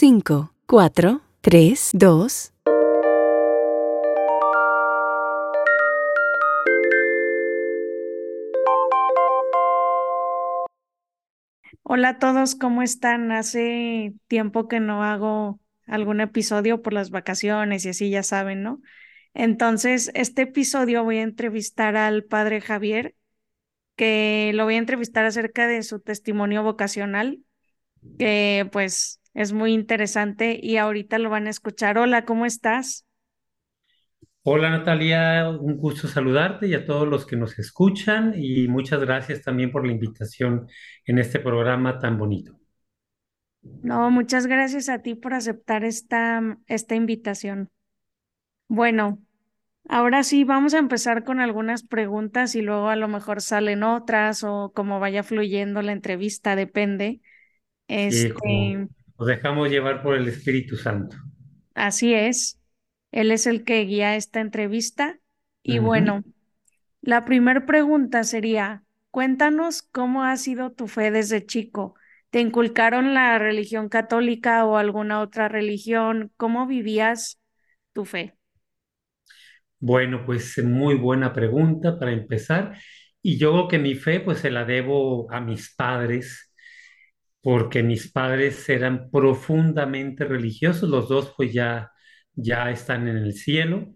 5, 4, 3, 2. Hola a todos, ¿cómo están? Hace tiempo que no hago algún episodio por las vacaciones y así ya saben, ¿no? Entonces, este episodio voy a entrevistar al padre Javier, que lo voy a entrevistar acerca de su testimonio vocacional, que pues es muy interesante y ahorita lo van a escuchar. Hola, ¿cómo estás? Hola Natalia, un gusto saludarte y a todos los que nos escuchan y muchas gracias también por la invitación en este programa tan bonito. No, muchas gracias a ti por aceptar esta, esta invitación. Bueno, ahora sí, vamos a empezar con algunas preguntas y luego a lo mejor salen otras o como vaya fluyendo la entrevista, depende. Este, nos dejamos llevar por el Espíritu Santo. así es. Él es el que guía esta entrevista. Y bueno, la primera pregunta sería, cuéntanos cómo ha sido tu fe desde chico. ¿Te inculcaron la religión católica o alguna otra religión? ¿Cómo vivías tu fe? Bueno, pues muy buena pregunta para empezar. Y yo creo que mi fe pues se la debo a mis padres, porque mis padres eran profundamente religiosos, los dos pues ya, ya están en el cielo.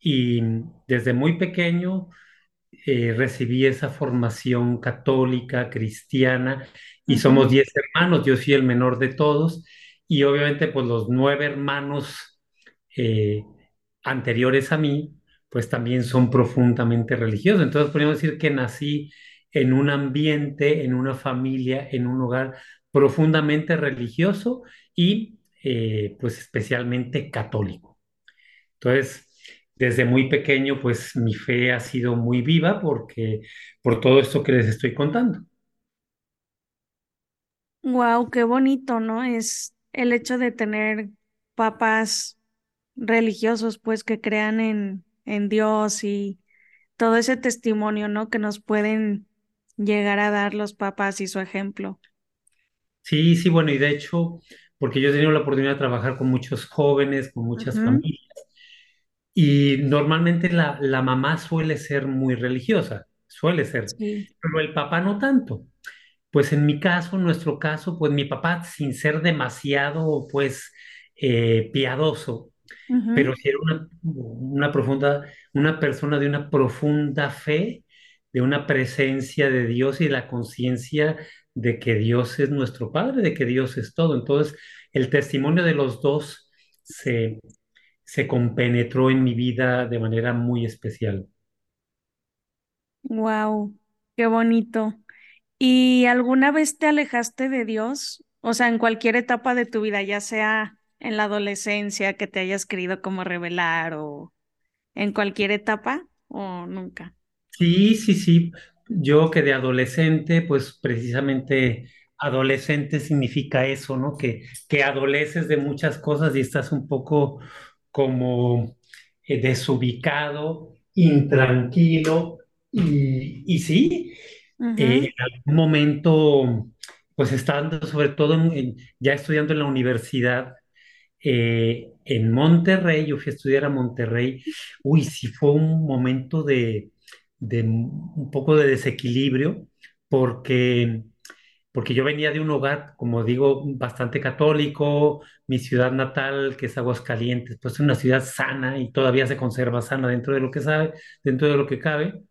Y desde muy pequeño eh, recibí esa formación católica, cristiana, y somos diez hermanos, yo soy el menor de todos, y obviamente pues los nueve hermanos eh, anteriores a mí, pues también son profundamente religiosos. Entonces podríamos decir que nací en un ambiente, en una familia, en un hogar profundamente religioso y eh, pues especialmente católico. Entonces, desde muy pequeño, pues mi fe ha sido muy viva porque por todo esto que les estoy contando. Wow, qué bonito, ¿no? Es el hecho de tener papás religiosos, pues que crean en, en Dios y todo ese testimonio, ¿no? Que nos pueden llegar a dar los papás y su ejemplo. Sí, sí, bueno, y de hecho, porque yo he tenido la oportunidad de trabajar con muchos jóvenes, con muchas familias, y normalmente la, la mamá suele ser muy religiosa, suele ser, Sí. pero el papá no tanto. Pues en mi caso, en nuestro caso, pues mi papá, sin ser demasiado, pues, eh, piadoso, pero sí era una, una profunda, una persona de una profunda fe, de una presencia de Dios y la conciencia de que Dios es nuestro Padre, de que Dios es todo. Entonces, el testimonio de los dos se, se compenetró en mi vida de manera muy especial. Wow, qué bonito. ¿Y alguna vez te alejaste de Dios? O sea, en cualquier etapa de tu vida, ya sea en la adolescencia, que te hayas querido como revelar o en cualquier etapa o nunca. Sí, sí, sí. Yo que de adolescente, pues precisamente adolescente significa eso, ¿no? Que, que adoleces de muchas cosas y estás un poco como eh, desubicado, intranquilo. Y, y sí, eh, en algún momento, pues estando sobre todo en- en- ya estudiando en la universidad, eh, en Monterrey, yo fui a estudiar a Monterrey, uy, sí fue un momento de, de un poco de desequilibrio, porque, porque yo venía de un hogar, como digo, bastante católico, mi ciudad natal, que es Aguascalientes, pues es una ciudad sana y todavía se conserva sana dentro de lo que sabe, dentro de lo que cabe.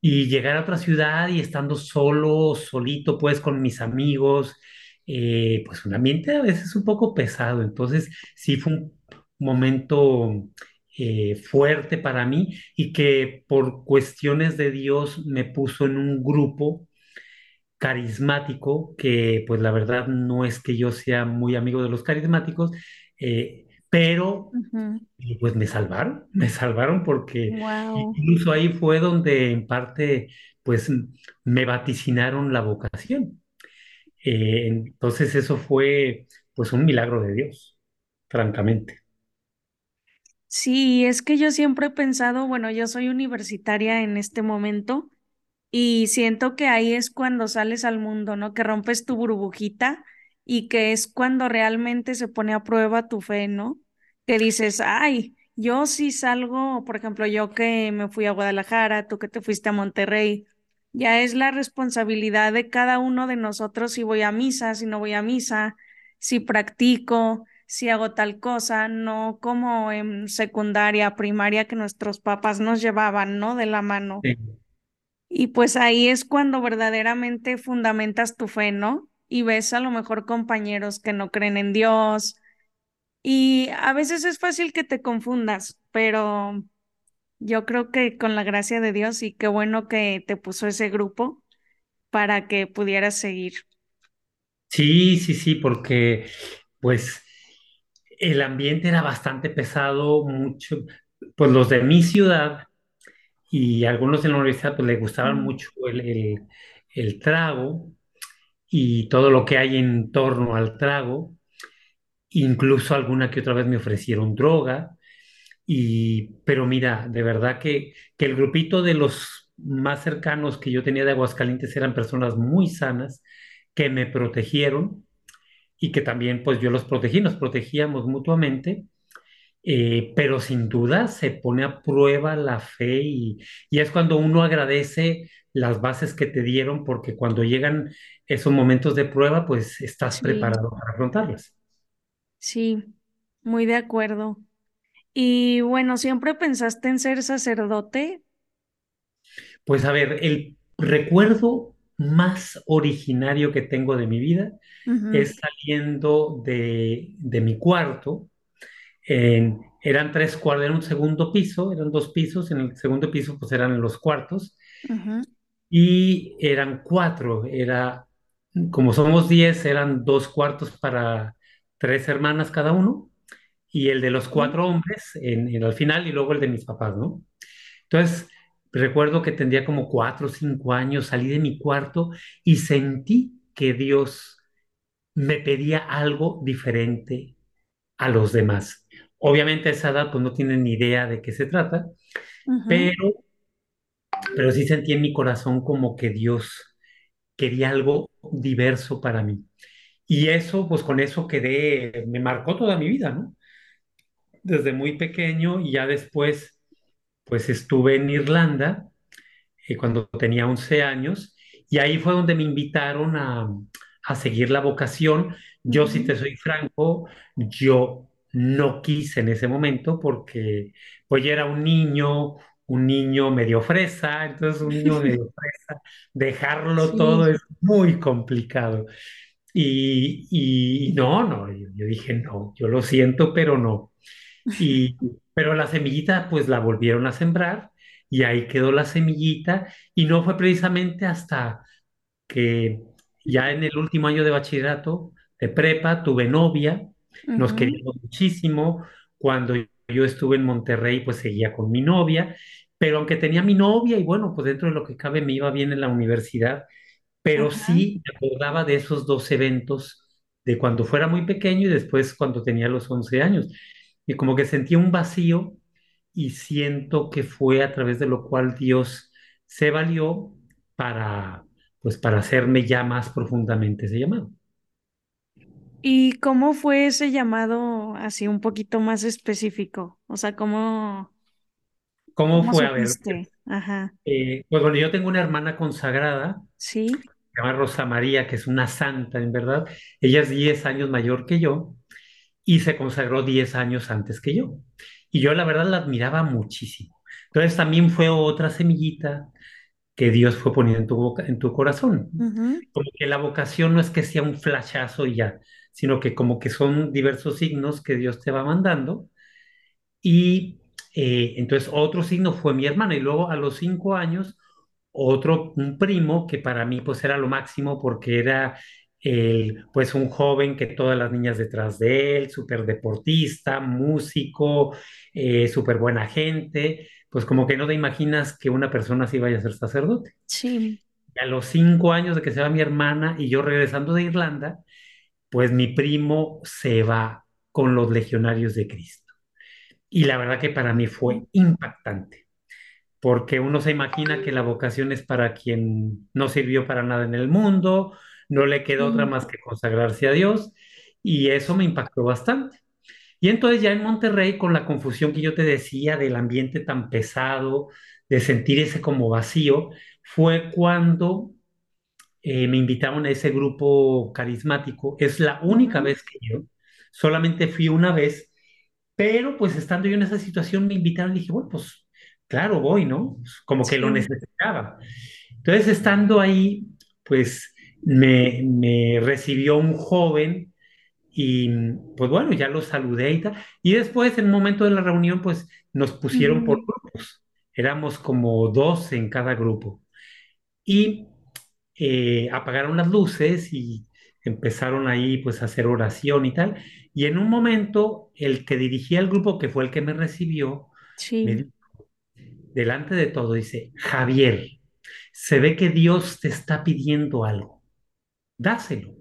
Y llegar a otra ciudad y estando solo, solito, pues con mis amigos, eh, pues un ambiente a veces un poco pesado. Entonces, sí fue un momento eh, fuerte para mí y que por cuestiones de Dios me puso en un grupo carismático, que pues la verdad no es que yo sea muy amigo de los carismáticos, eh, pero y pues me salvaron, me salvaron porque Wow. incluso ahí fue donde en parte pues me vaticinaron la vocación. Eh, entonces eso fue pues un milagro de Dios, francamente. Sí, es que yo siempre he pensado, bueno, yo soy universitaria en este momento y siento que ahí es cuando sales al mundo, ¿no? Que rompes tu burbujita y que es cuando realmente se pone a prueba tu fe, ¿no? Que dices, ay, yo sí salgo, por ejemplo, yo que me fui a Guadalajara, tú que te fuiste a Monterrey, ya es la responsabilidad de cada uno de nosotros si voy a misa, si no voy a misa, si practico, si hago tal cosa, no como en secundaria, primaria que nuestros papás nos llevaban, ¿no? De la mano. Y pues ahí es cuando verdaderamente fundamentas tu fe, ¿no? Y ves a lo mejor compañeros que no creen en Dios. Y a veces es fácil que te confundas, pero yo creo que con la gracia de Dios y qué bueno que te puso ese grupo para que pudieras seguir. Sí, sí, sí, porque pues el ambiente era bastante pesado, mucho, pues los de mi ciudad y algunos en la universidad pues les gustaban mucho el, el, trago y todo lo que hay en torno al trago. Incluso alguna que otra vez me ofrecieron droga. Y, pero mira, de verdad que, que el grupito de los más cercanos que yo tenía de Aguascalientes eran personas muy sanas que me protegieron y que también pues yo los protegí, nos protegíamos mutuamente, eh, pero sin duda se pone a prueba la fe y, y, es cuando uno agradece las bases que te dieron porque cuando llegan esos momentos de prueba pues estás preparado para afrontarlas. Sí, muy de acuerdo. Y bueno, ¿siempre pensaste en ser sacerdote? Pues a ver, el recuerdo más originario que tengo de mi vida es saliendo de, mi cuarto. eran tres cuartos, era un segundo piso, eran dos pisos, en el segundo piso pues eran los cuartos y eran cuatro, era, como somos diez, eran dos cuartos para tres hermanas cada uno y el de los cuatro hombres en, en, al final y luego el de mis papás, ¿no? Entonces, recuerdo que tendría como cuatro o cinco años, salí de mi cuarto y sentí que Dios me pedía algo diferente a los demás. Obviamente a esa edad pues no tienen ni idea de qué se trata, pero, pero sí sentí en mi corazón como que Dios quería algo diverso para mí. Y eso, pues con eso quedé, me marcó toda mi vida, ¿no? Desde muy pequeño y ya después, pues estuve en Irlanda eh, cuando tenía 11 años y ahí fue donde me invitaron a, a seguir la vocación. Yo, si te soy franco, yo no quise en ese momento porque pues yo era un niño, un niño medio fresa, entonces un niño medio fresa, dejarlo todo es muy complicado. Y, y no, no, yo, yo, dije, no, yo lo siento, pero no. Y, pero la semillita pues la volvieron a sembrar y ahí quedó la semillita y no fue precisamente hasta que ya en el último año de bachillerato, de prepa, tuve novia, nos queríamos muchísimo. Cuando yo estuve en Monterrey, pues seguía con mi novia, pero aunque tenía mi novia y bueno, pues dentro de lo que cabe me iba bien en la universidad, pero sí me acordaba de esos dos eventos, de cuando fuera muy pequeño y después cuando tenía los 11 años. Y como que sentía un vacío y siento que fue a través de lo cual Dios se valió para pues para hacerme ya más profundamente ese llamado. ¿Y cómo fue ese llamado así un poquito más específico? O sea, ¿cómo, ¿Cómo, fue? A ver, Ajá. Eh, pues bueno, yo tengo una hermana consagrada, sí. se llama Rosa María, que es una santa, en verdad. Ella es 10 años mayor que yo y se consagró 10 años antes que yo. Y yo la verdad la admiraba muchísimo. Entonces también fue otra semillita que Dios fue poniendo en tu, boca, en tu corazón. Como que la vocación no es que sea un flashazo y ya, sino que como que son diversos signos que Dios te va mandando. Y eh, entonces otro signo fue mi hermana y luego a los cinco años otro, un primo que para mí pues era lo máximo porque era el, pues un joven que todas las niñas detrás de él, súper deportista, músico, eh, súper buena gente, pues como que no te imaginas que una persona así vaya a ser sacerdote. Sí. Y a los cinco años de que se va mi hermana y yo regresando de Irlanda, pues mi primo se va con los legionarios de Cristo. Y la verdad que para mí fue impactante, porque uno se imagina que la vocación es para quien no sirvió para nada en el mundo, no le queda otra más que consagrarse a Dios y eso me impactó bastante. Y entonces ya en Monterrey, con la confusión que yo te decía del ambiente tan pesado, de sentir ese como vacío, fue cuando eh, me invitaron a ese grupo carismático. Es la única vez que yo, solamente fui una vez, pero pues estando yo en esa situación me invitaron y dije, bueno, pues claro, voy, ¿no? Pues, Como que lo necesitaba. Entonces, estando ahí, pues me, me recibió un joven y pues bueno, ya lo saludé y tal. Y después, en un momento de la reunión, pues nos pusieron por grupos. Éramos como dos en cada grupo. Y eh, apagaron las luces y empezaron ahí pues a hacer oración y tal. Y en un momento, el que dirigía el grupo, que fue el que me recibió, me dijo, delante de todo, dice, Javier, se ve que Dios te está pidiendo algo, dáselo.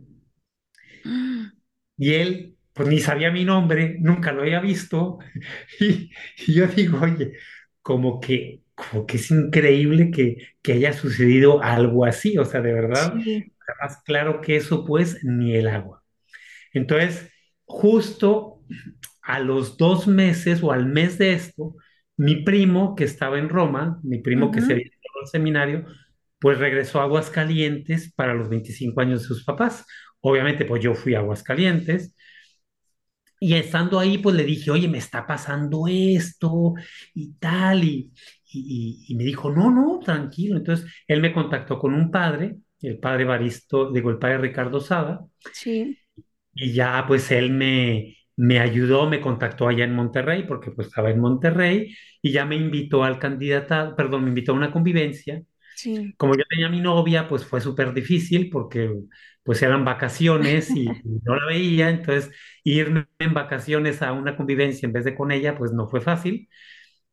Y él, pues ni sabía mi nombre, nunca lo había visto. Y, y yo digo, oye, como que, como que es increíble que, que haya sucedido algo así. O sea, de verdad, Sí. más claro que eso, pues, ni el agua. Entonces, justo a los dos meses o al mes de esto, mi primo que estaba en Roma, mi primo que se había ido al seminario, pues regresó a Aguascalientes para los 25 años de sus papás. Obviamente, pues yo fui a Aguascalientes y estando ahí, pues le dije, oye, me está pasando esto y tal, y, y, y me dijo, no, no, tranquilo. Entonces, él me contactó con un padre, el padre Baristo, digo, el padre Ricardo Sada, Sí. y ya pues él me, me ayudó, me contactó allá en Monterrey, porque pues estaba en Monterrey, y ya me invitó al candidato, perdón, me invitó a una convivencia. Sí. Como yo tenía mi novia, pues fue súper difícil porque pues eran vacaciones y no la veía, entonces irme en vacaciones a una convivencia en vez de con ella, pues no fue fácil.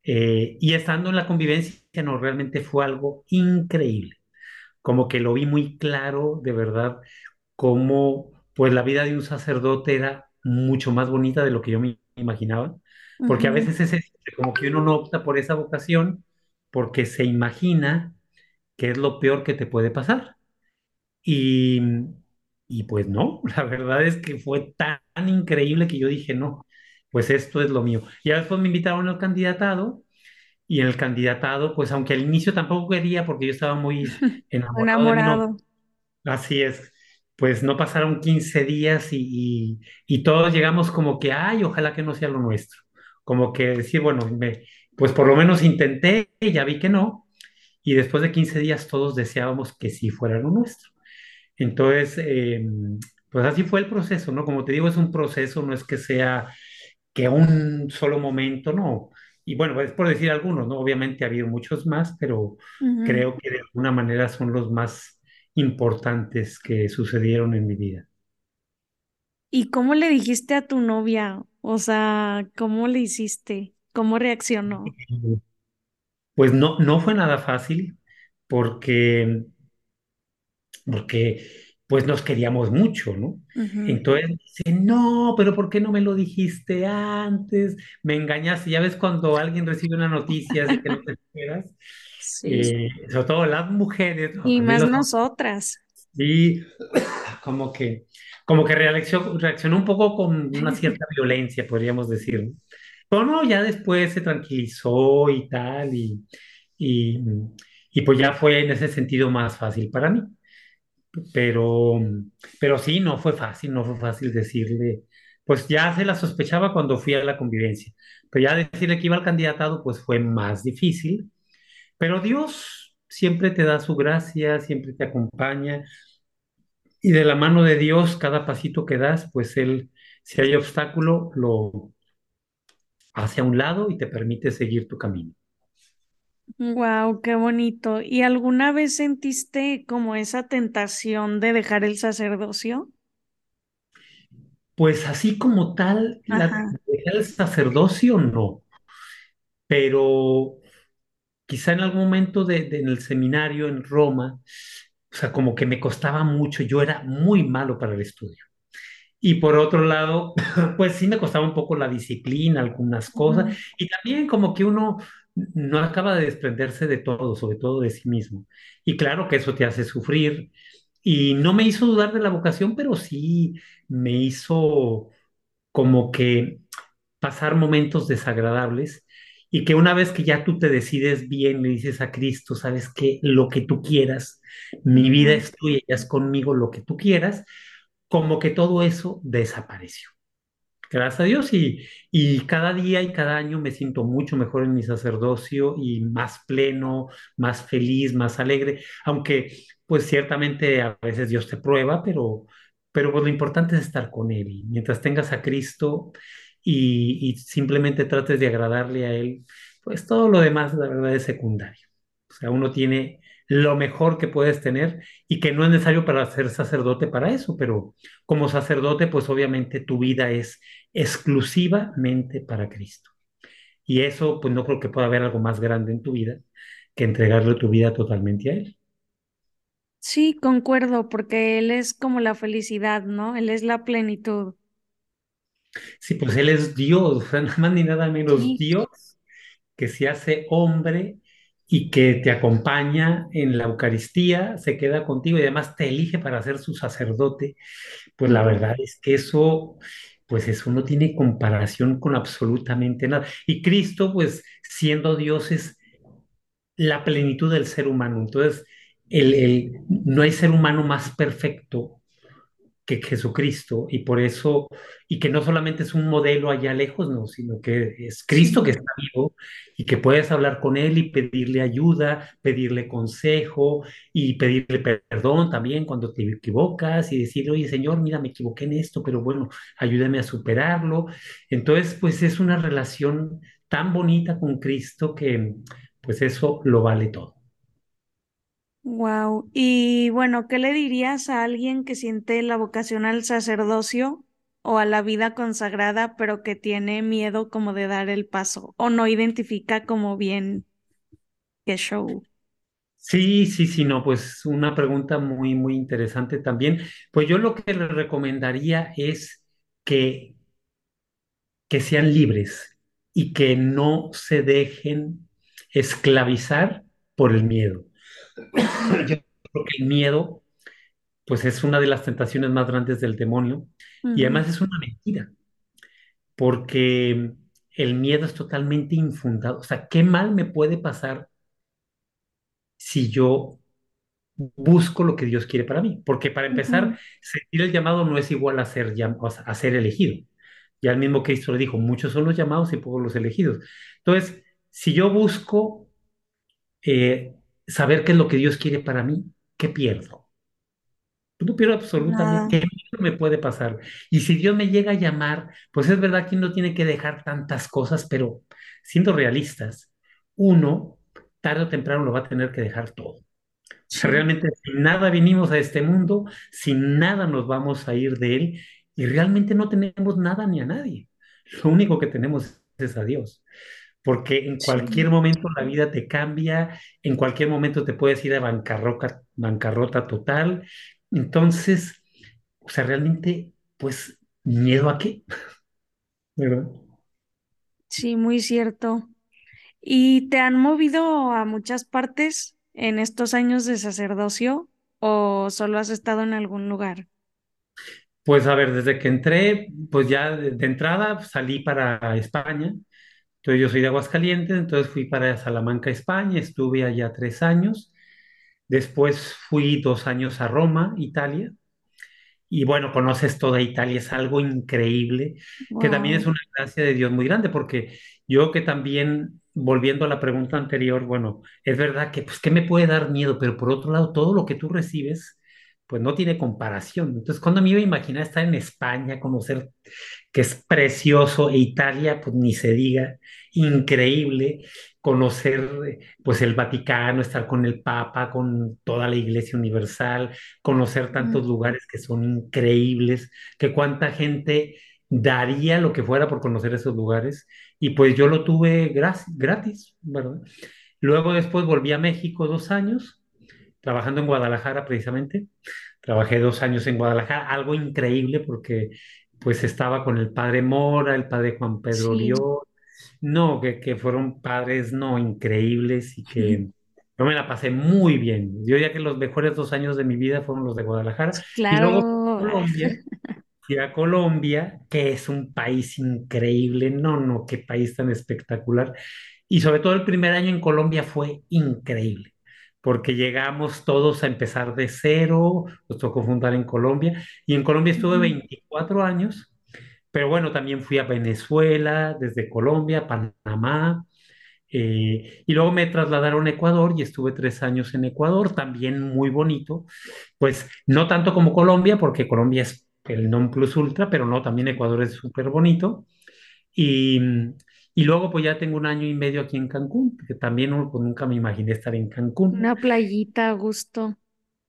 Eh, y estando en la convivencia, no, realmente fue algo increíble. Como que lo vi muy claro, de verdad, cómo pues la vida de un sacerdote era mucho más bonita de lo que yo me imaginaba, porque a veces es como que uno no opta por esa vocación porque se imagina que es lo peor que te puede pasar. Y, y pues no, la verdad es que fue tan increíble que yo dije, no, pues esto es lo mío. Y después me invitaron al candidatado y en el candidatado, pues aunque al inicio tampoco quería porque yo estaba muy enamorado Enamorado. así es, pues no pasaron 15 días y, y, y todos llegamos como que, ay, ojalá que no sea lo nuestro. Como que decir, bueno, me, pues por lo menos intenté y ya vi que no. Y después de 15 días todos deseábamos que sí fuera lo nuestro. Entonces, eh, pues así fue el proceso, ¿no? Como te digo, es un proceso, no es que sea que un solo momento, no. Y bueno, es por decir algunos, ¿no? Obviamente ha habido muchos más, pero creo que de alguna manera son los más importantes que sucedieron en mi vida. ¿Y cómo le dijiste a tu novia? O sea, ¿cómo le hiciste? ¿Cómo reaccionó? Pues no, no fue nada fácil porque porque pues nos queríamos mucho, ¿no? Entonces dice, no, pero ¿por qué no me lo dijiste antes? Me engañaste. Ya ves cuando alguien recibe una noticia así que no te esperas, Sí. eh, sobre todo las mujeres, no, Y más los nosotras. sí, como que, como que reaccionó, reaccionó un poco con una cierta violencia, podríamos decir, ¿no? Pero no, ya después se tranquilizó y tal, y, y, y pues ya fue en ese sentido más fácil para mí. Pero, pero sí, no fue fácil, no fue fácil decirle, pues ya se la sospechaba cuando fui a la convivencia, pero ya decirle que iba al candidatado, pues fue más difícil, pero Dios siempre te da su gracia, siempre te acompaña, y de la mano de Dios, cada pasito que das, pues Él, si hay obstáculo, lo hace a un lado y te permite seguir tu camino. Wow, qué bonito. ¿Y alguna vez sentiste como esa tentación de dejar el sacerdocio? Pues así como tal, la, el sacerdocio no, pero quizá en algún momento de, de- en el seminario en Roma, o sea, como que me costaba mucho, yo era muy malo para el estudio. Y por otro lado, pues sí me costaba un poco la disciplina, algunas cosas, y también como que uno no acaba de desprenderse de todo, sobre todo de sí mismo. Y claro que eso te hace sufrir, y no me hizo dudar de la vocación, pero sí me hizo como que pasar momentos desagradables y que una vez que ya tú te decides bien, le dices a Cristo, sabes que lo que tú quieras, mi vida es tuya, ya es conmigo lo que tú quieras, como que todo eso desapareció. Gracias a Dios y, y cada día y cada año me siento mucho mejor en mi sacerdocio y más pleno, más feliz, más alegre, aunque pues ciertamente a veces Dios te prueba, pero, pero pues lo importante es estar con Él y mientras tengas a Cristo y, y simplemente trates de agradarle a Él, pues todo lo demás la verdad es secundario. O sea, uno tiene lo mejor que puedes tener y que no es necesario para ser sacerdote para eso, pero como sacerdote pues obviamente tu vida es exclusivamente para Cristo. Y eso, pues no creo que pueda haber algo más grande en tu vida que entregarle tu vida totalmente a Él. Sí, concuerdo, porque Él es como la felicidad, ¿no? Él es la plenitud. Sí, pues Él es Dios, o sea, nada más ni nada menos Sí. Dios que se hace hombre y que te acompaña en la Eucaristía, se queda contigo y además te elige para ser su sacerdote. Pues la verdad es que eso, pues eso no tiene comparación con absolutamente nada. Y Cristo, pues siendo Dios, es la plenitud del ser humano. Entonces, el, el- no hay ser humano más perfecto que Jesucristo y por eso, y que no solamente es un modelo allá lejos, no, sino que es Cristo que está vivo y que puedes hablar con Él y pedirle ayuda, pedirle consejo y pedirle perdón también cuando te equivocas y decir, oye Señor, mira, me equivoqué en esto, pero bueno, ayúdame a superarlo. Entonces, pues es una relación tan bonita con Cristo que pues eso lo vale todo. Wow. Y bueno, ¿qué le dirías a alguien que siente la vocación al sacerdocio o a la vida consagrada, pero que tiene miedo como de dar el paso o no identifica como bien qué show? Sí, sí, sí, no, pues una pregunta muy, muy interesante también. Pues yo lo que le recomendaría es que, que sean libres y que no se dejen esclavizar por el miedo. Yo creo que el miedo, pues es una de las tentaciones más grandes del demonio y además es una mentira, porque el miedo es totalmente infundado. O sea, ¿qué mal me puede pasar si yo busco lo que Dios quiere para mí. Porque para empezar, sentir el llamado no es igual a ser, a ser elegido. Ya el mismo Cristo le dijo, muchos son los llamados y pocos los elegidos. Entonces, si yo busco eh, saber qué es lo que Dios quiere para mí, ¿qué pierdo? No pierdo absolutamente, ¿qué me puede pasar? Y si Dios me llega a llamar, pues es verdad que uno tiene que dejar tantas cosas, pero siendo realistas, uno tarde o temprano lo va a tener que dejar todo. O sea, Sí, realmente sin nada vinimos a este mundo, sin nada nos vamos a ir de él y realmente no tenemos nada ni a nadie. Lo único que tenemos es a Dios, porque en cualquier sí. momento la vida te cambia, en cualquier momento te puedes ir a bancarrota, bancarrota total. Entonces, o sea, realmente, pues, ¿miedo a qué? ¿Verdad? Sí, muy cierto. ¿Y te han movido a muchas partes en estos años de sacerdocio o solo has estado en algún lugar? Pues a ver, desde que entré, pues ya de, de entrada salí para España Entonces yo soy de Aguascalientes, entonces fui para Salamanca, España, estuve allá tres años, después fui dos años a Roma, Italia, y bueno, conoces toda Italia, es algo increíble, que también es una gracia de Dios muy grande, porque yo que también, volviendo a la pregunta anterior, bueno, es verdad que, pues, ¿qué me puede dar miedo? Pero por otro lado, todo lo que tú recibes, pues no tiene comparación. Entonces, cuando me iba a imaginar estar en España, conocer que es precioso, e Italia, pues ni se diga, increíble conocer pues el Vaticano, estar con el Papa, con toda la Iglesia Universal, conocer Mm, tantos lugares que son increíbles, que cuánta gente daría lo que fuera por conocer esos lugares, y pues yo lo tuve gratis, gratis, ¿verdad? Luego después volví a México dos años, trabajando en Guadalajara precisamente, Trabajé dos años en Guadalajara, algo increíble porque pues estaba con el padre Mora, el padre Juan Pedro Sí. No, que, que fueron padres no increíbles y que yo me la pasé muy bien. Yo diría que los mejores dos años de mi vida fueron los de Guadalajara. Y luego Claro. Colombia, fui a Colombia, que es un país increíble. No, no, qué país tan espectacular. Y sobre todo el primer año en Colombia fue increíble, porque llegamos todos a empezar de cero, nos tocó fundar en Colombia. Y en Colombia estuve Ujú, 24 años, pero bueno, también fui a Venezuela, desde Colombia, Panamá. Eh, y luego me trasladaron a Ecuador y estuve tres años en Ecuador, también muy bonito. Pues no tanto como Colombia, porque Colombia es el non plus ultra, pero no, también Ecuador es súper bonito. Y, y luego pues ya tengo un año y medio aquí en Cancún, que también nunca me imaginé estar en Cancún. Una playita a gusto.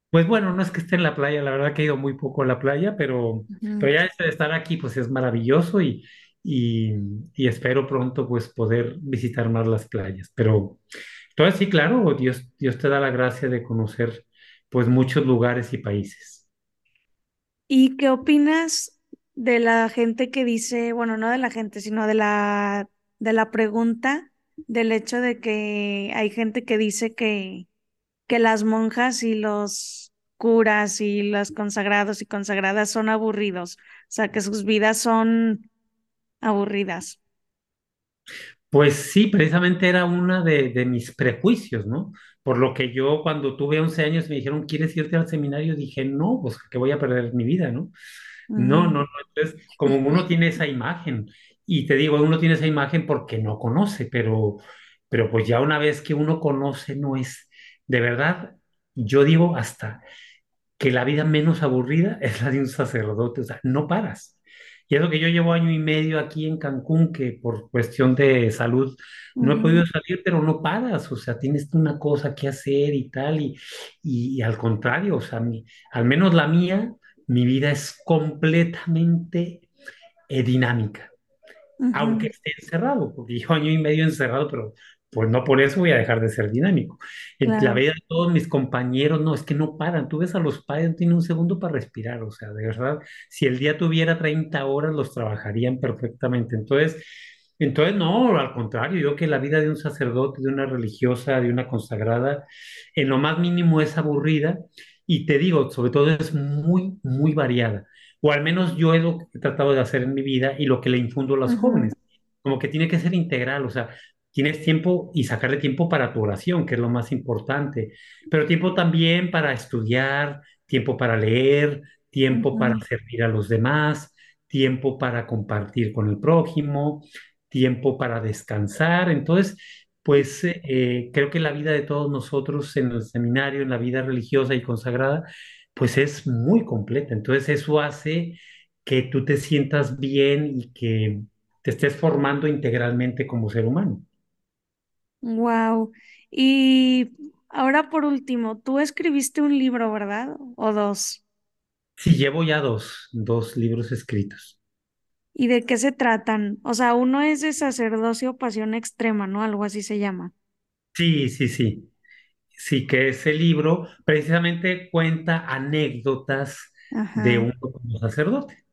Pues bueno, no es que esté en la playa, la verdad que he ido muy poco a la playa, pero, pero ya de estar aquí pues es maravilloso y, y, y espero pronto pues poder visitar más las playas. Pero entonces sí, claro, Dios, Dios te da la gracia de conocer pues muchos lugares y países. ¿Y qué opinas de la gente que dice, bueno, no de la gente, sino de la de la pregunta del hecho de que hay gente que dice que que las monjas y los curas y los consagrados y consagradas son aburridos, o sea, que sus vidas son aburridas. Pues sí, precisamente era una de, de mis prejuicios, ¿no? Por lo que yo cuando tuve 11 años me dijeron, ¿quieres irte al seminario? Dije, no, pues que voy a perder mi vida, ¿no? No, no, no. Entonces, como uno tiene esa imagen, y te digo, uno tiene esa imagen porque no conoce, pero, pero pues ya una vez que uno conoce, no es, de verdad, yo digo hasta que la vida menos aburrida es la de un sacerdote, o sea, no paras. Y es lo que yo llevo año y medio aquí en Cancún, que por cuestión de salud no he ujú, podido salir, pero no paras, o sea, tienes una cosa que hacer y tal, y, y, y al contrario, o sea, mi- al menos la mía, mi vida es completamente eh, dinámica aunque ujú, esté encerrado, porque llevo año y medio encerrado, pero pues no por eso voy a dejar de ser dinámico. En la claro. vida de todos mis compañeros, no, es que no paran. Tú ves a los padres, no tienen un segundo para respirar, o sea, de verdad, si el día tuviera 30 horas, los trabajarían perfectamente. Entonces, entonces no, al contrario, yo creo que la vida de un sacerdote, de una religiosa, de una consagrada, en lo más mínimo es aburrida y te digo, sobre todo es muy, muy variada o al menos yo es lo que he tratado de hacer en mi vida y lo que le infundo a los jóvenes, como que tiene que ser integral, o sea, tienes tiempo y sacarle tiempo para tu oración, que es lo más importante, pero tiempo también para estudiar, tiempo para leer, tiempo para servir a los demás, tiempo para compartir con el prójimo, tiempo para descansar. Entonces, pues eh, eh, creo que la vida de todos nosotros en el seminario, en la vida religiosa y consagrada, pues es muy completa. Entonces eso hace que tú te sientas bien y que te estés formando integralmente como ser humano. Wow. Y ahora por último, tú escribiste un libro, ¿verdad? O dos. Sí, llevo ya dos, dos libros escritos. ¿Y de qué se tratan? O sea, uno es de sacerdocio pasión extrema, ¿no? Algo así se llama. Sí, sí, sí. Sí, que ese libro precisamente cuenta anécdotas de Ajá. un como sacerdote,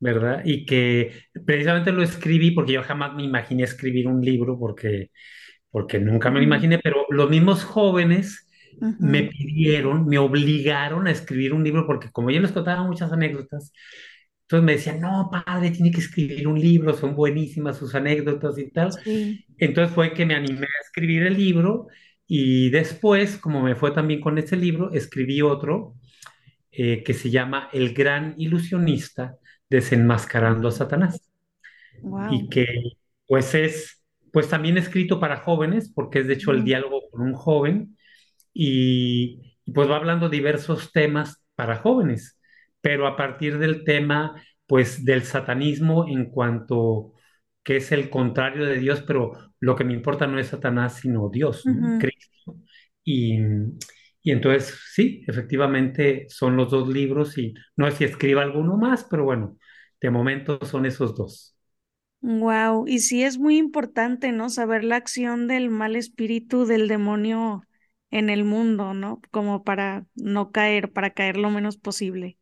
¿verdad? Y que precisamente lo escribí porque yo jamás me imaginé escribir un libro porque porque nunca me lo imaginé, pero los mismos jóvenes me ujú, pidieron, me obligaron a escribir un libro, porque como yo les contaba muchas anécdotas, entonces me decían, no, padre, tiene que escribir un libro, son buenísimas sus anécdotas y tal. Sí. Entonces fue que me animé a escribir el libro y después, como me fue también con ese libro, escribí otro eh, que se llama El gran ilusionista desenmascarando a Satanás. Y que pues es pues también escrito para jóvenes, porque es de hecho el diálogo con un joven y, y, pues va hablando diversos temas para jóvenes, pero a partir del tema pues del satanismo en cuanto que es el contrario de Dios, pero lo que me importa no es Satanás, sino Dios. Cristo. Y, y entonces sí, efectivamente son los dos libros y no sé si escriba alguno más, pero bueno, de momento son esos dos. Wow. Y sí es muy importante, ¿no? Saber la acción del mal espíritu del demonio en el mundo, ¿no? Como para no caer, para caer lo menos posible.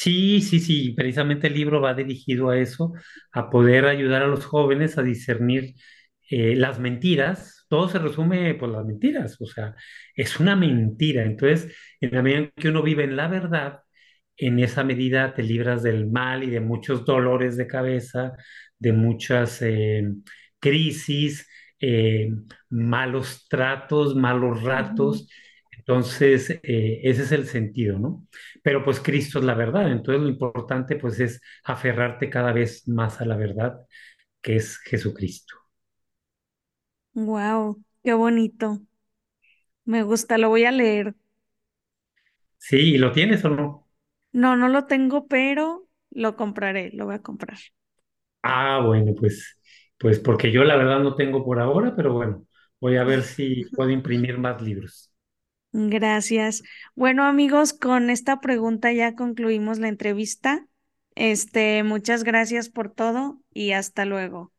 Sí, sí, sí, precisamente el libro va dirigido a eso, a poder ayudar a los jóvenes a discernir eh, las mentiras, todo se resume por las mentiras, o sea, es una mentira. Entonces, en la medida en que uno vive en la verdad, en esa medida te libras del mal y de muchos dolores de cabeza, de muchas eh, crisis, eh, malos tratos, malos ratos. Entonces, eh, ese es el sentido, ¿no? Pero pues Cristo es la verdad, entonces lo importante pues es aferrarte cada vez más a la verdad, que es Jesucristo. Wow, qué bonito. Me gusta, lo voy a leer. Sí, ¿y lo tienes o no? No, no lo tengo, pero lo compraré, lo voy a comprar. Ah, bueno, pues, pues porque yo la verdad no tengo por ahora, pero bueno, voy a ver si puedo imprimir más libros. Gracias. Bueno, amigos, con esta pregunta ya concluimos la entrevista. Este, muchas gracias por todo y hasta luego.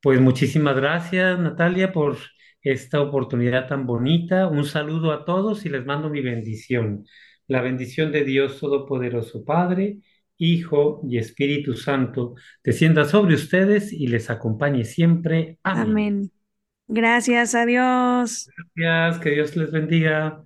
Pues muchísimas gracias, Natalia, por esta oportunidad tan bonita. Un saludo a todos y les mando mi bendición. La bendición de Dios Todopoderoso, Padre, Hijo y Espíritu Santo, descienda sobre ustedes y les acompañe siempre. Amén. Amén. Gracias, adiós. Gracias, que Dios les bendiga.